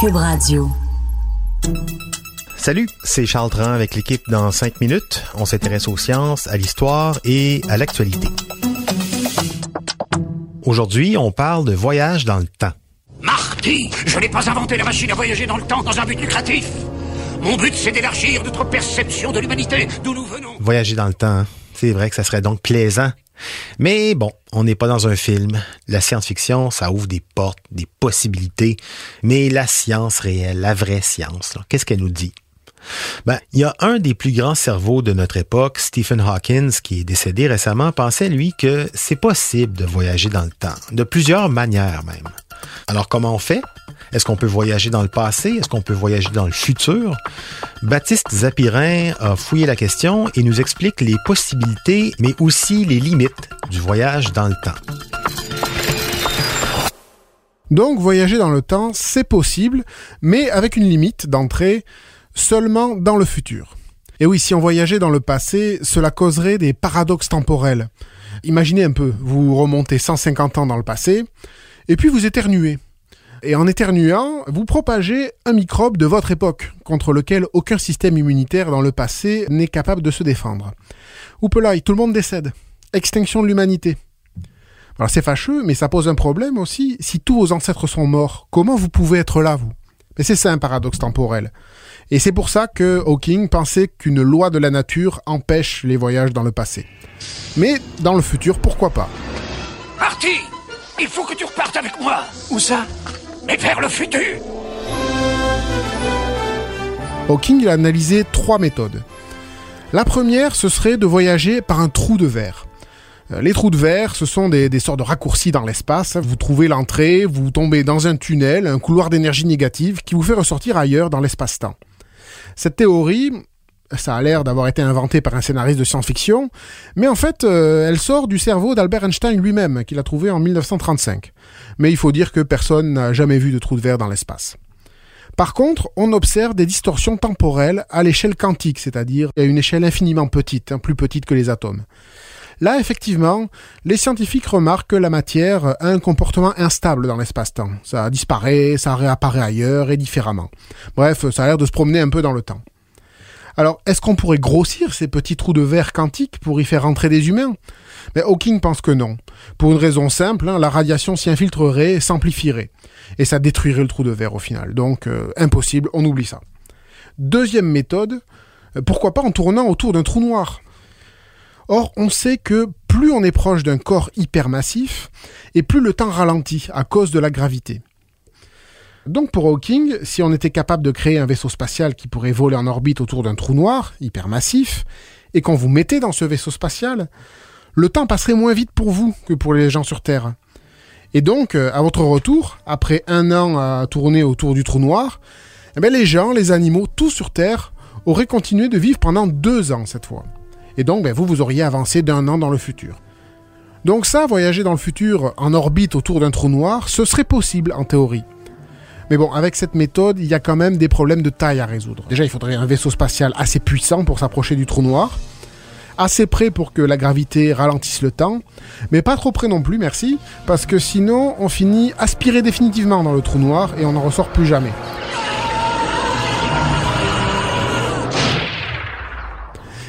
Cube Radio. Salut, c'est Charles Tran avec l'équipe dans 5 minutes. On s'intéresse aux sciences, à l'histoire et à l'actualité. Aujourd'hui, on parle de voyage dans le temps. Marty, je n'ai pas inventé la machine à voyager dans le temps dans un but lucratif. Mon but, c'est d'élargir notre perception de l'humanité, d'où nous venons. Voyager dans le temps, hein. c'est vrai que ça serait donc plaisant. Mais bon, on n'est pas dans un film. La science-fiction, ça ouvre des portes, des possibilités. Mais la science réelle, la vraie science, qu'est-ce qu'elle nous dit? Ben, il y a un des plus grands cerveaux de notre époque, Stephen Hawking, qui est décédé récemment, pensait, lui, que c'est possible de voyager dans le temps, de plusieurs manières même. Alors, comment on fait? Est-ce qu'on peut voyager dans le passé? Est-ce qu'on peut voyager dans le futur? Baptiste Zapirin a fouillé la question et nous explique les possibilités, mais aussi les limites du voyage dans le temps. Donc, voyager dans le temps, c'est possible, mais avec une limite d'entrée seulement dans le futur. Et oui, si on voyageait dans le passé, cela causerait des paradoxes temporels. Imaginez un peu, vous remontez 150 ans dans le passé, et puis vous éternuez. Et en éternuant, vous propagez un microbe de votre époque, contre lequel aucun système immunitaire dans le passé n'est capable de se défendre. Oupelaï, tout le monde décède. Extinction de l'humanité. Alors c'est fâcheux, mais ça pose un problème aussi. Si tous vos ancêtres sont morts, comment vous pouvez être là, vous? Mais c'est ça un paradoxe temporel. Et c'est pour ça que Hawking pensait qu'une loi de la nature empêche les voyages dans le passé. Mais dans le futur, pourquoi pas? Marty Il faut que tu repartes avec moi Où ça? Mais vers le futur Hawking a analysé trois méthodes. La première, ce serait de voyager par un trou de verre. Euh, les trous de verre, ce sont des, des sortes de raccourcis dans l'espace. Vous trouvez l'entrée, vous tombez dans un tunnel, un couloir d'énergie négative qui vous fait ressortir ailleurs dans l'espace-temps. Cette théorie, ça a l'air d'avoir été inventé par un scénariste de science-fiction, mais en fait, euh, elle sort du cerveau d'Albert Einstein lui-même, qu'il a trouvé en 1935. Mais il faut dire que personne n'a jamais vu de trou de verre dans l'espace. Par contre, on observe des distorsions temporelles à l'échelle quantique, c'est-à-dire à une échelle infiniment petite, hein, plus petite que les atomes. Là, effectivement, les scientifiques remarquent que la matière a un comportement instable dans l'espace-temps. Ça disparaît, ça réapparaît ailleurs et différemment. Bref, ça a l'air de se promener un peu dans le temps. Alors, est-ce qu'on pourrait grossir ces petits trous de verre quantiques pour y faire entrer des humains? Mais Hawking pense que non. Pour une raison simple, hein, la radiation s'y infiltrerait et s'amplifierait. Et ça détruirait le trou de verre au final. Donc, euh, impossible, on oublie ça. Deuxième méthode, euh, pourquoi pas en tournant autour d'un trou noir? Or, on sait que plus on est proche d'un corps hypermassif, et plus le temps ralentit à cause de la gravité. Donc pour Hawking, si on était capable de créer un vaisseau spatial qui pourrait voler en orbite autour d'un trou noir hypermassif, et qu'on vous mettait dans ce vaisseau spatial, le temps passerait moins vite pour vous que pour les gens sur Terre. Et donc, euh, à votre retour, après un an à tourner autour du trou noir, eh bien, les gens, les animaux, tout sur Terre, auraient continué de vivre pendant deux ans cette fois. Et donc, ben, vous, vous auriez avancé d'un an dans le futur. Donc ça, voyager dans le futur en orbite autour d'un trou noir, ce serait possible en théorie. Mais bon, avec cette méthode, il y a quand même des problèmes de taille à résoudre. Déjà, il faudrait un vaisseau spatial assez puissant pour s'approcher du trou noir, assez près pour que la gravité ralentisse le temps, mais pas trop près non plus, merci, parce que sinon, on finit aspiré définitivement dans le trou noir et on n'en ressort plus jamais.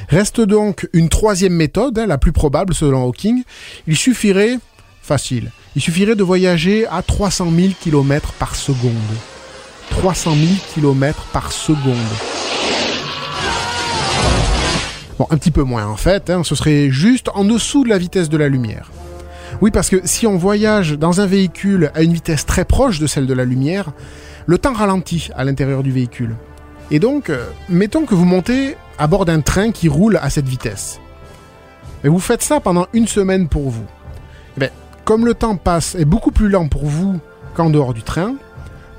Reste donc une troisième méthode, hein, la plus probable selon Hawking. Il suffirait, facile, il suffirait de voyager à 300 000 km par seconde. 300 000 km par seconde. Bon, un petit peu moins en fait, hein, ce serait juste en dessous de la vitesse de la lumière. Oui, parce que si on voyage dans un véhicule à une vitesse très proche de celle de la lumière, le temps ralentit à l'intérieur du véhicule. Et donc, euh, mettons que vous montez à bord d'un train qui roule à cette vitesse. Mais vous faites ça pendant une semaine pour vous. Comme le temps passe est beaucoup plus lent pour vous qu'en dehors du train,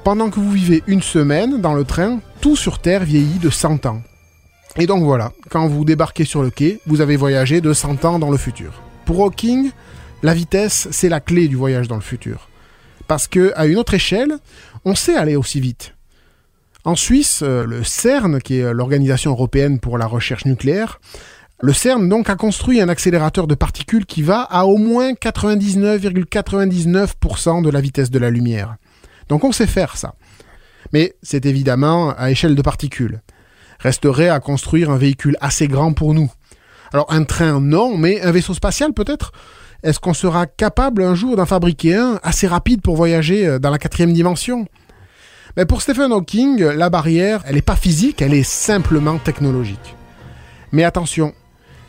Pendant que vous vivez une semaine dans le train, tout sur Terre vieillit de 100 ans. Et donc voilà, quand vous débarquez sur le quai, vous avez voyagé de 100 ans dans le futur. Pour Hawking, la vitesse, c'est la clé du voyage dans le futur. Parce que, à une autre échelle, on sait aller aussi vite. En Suisse, euh, le CERN, qui est l'Organisation européenne pour la recherche nucléaire, le CERN donc a construit un accélérateur de particules qui va à au moins 99,99% de la vitesse de la lumière. Donc on sait faire ça. Mais c'est évidemment à échelle de particules. Resterait à construire un véhicule assez grand pour nous. Alors un train non, mais un vaisseau spatial peut-être? Est-ce qu'on sera capable un jour d'en fabriquer un assez rapide pour voyager euh, dans la quatrième dimension? Mais pour Stephen Hawking, la barrière, elle n'est pas physique, elle est simplement technologique. Mais attention,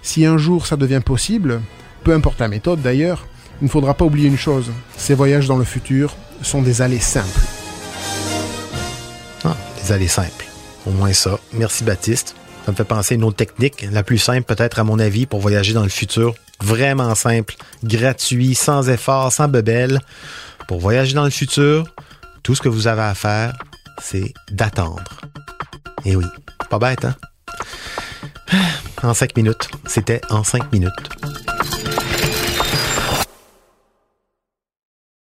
si un jour ça devient possible, peu importe la méthode d'ailleurs, il ne faudra pas oublier une chose, ces voyages dans le futur sont des allées simples. Ah, des allées simples. Au moins ça. Merci Baptiste. Ça me fait penser à une autre technique, la plus simple peut-être à mon avis pour voyager dans le futur. Vraiment simple, gratuit, sans effort, sans bebelle. Pour voyager dans le futur, tout ce que vous avez à faire, c'est d'attendre. Et oui, pas bête, hein? En cinq minutes. C'était en cinq minutes.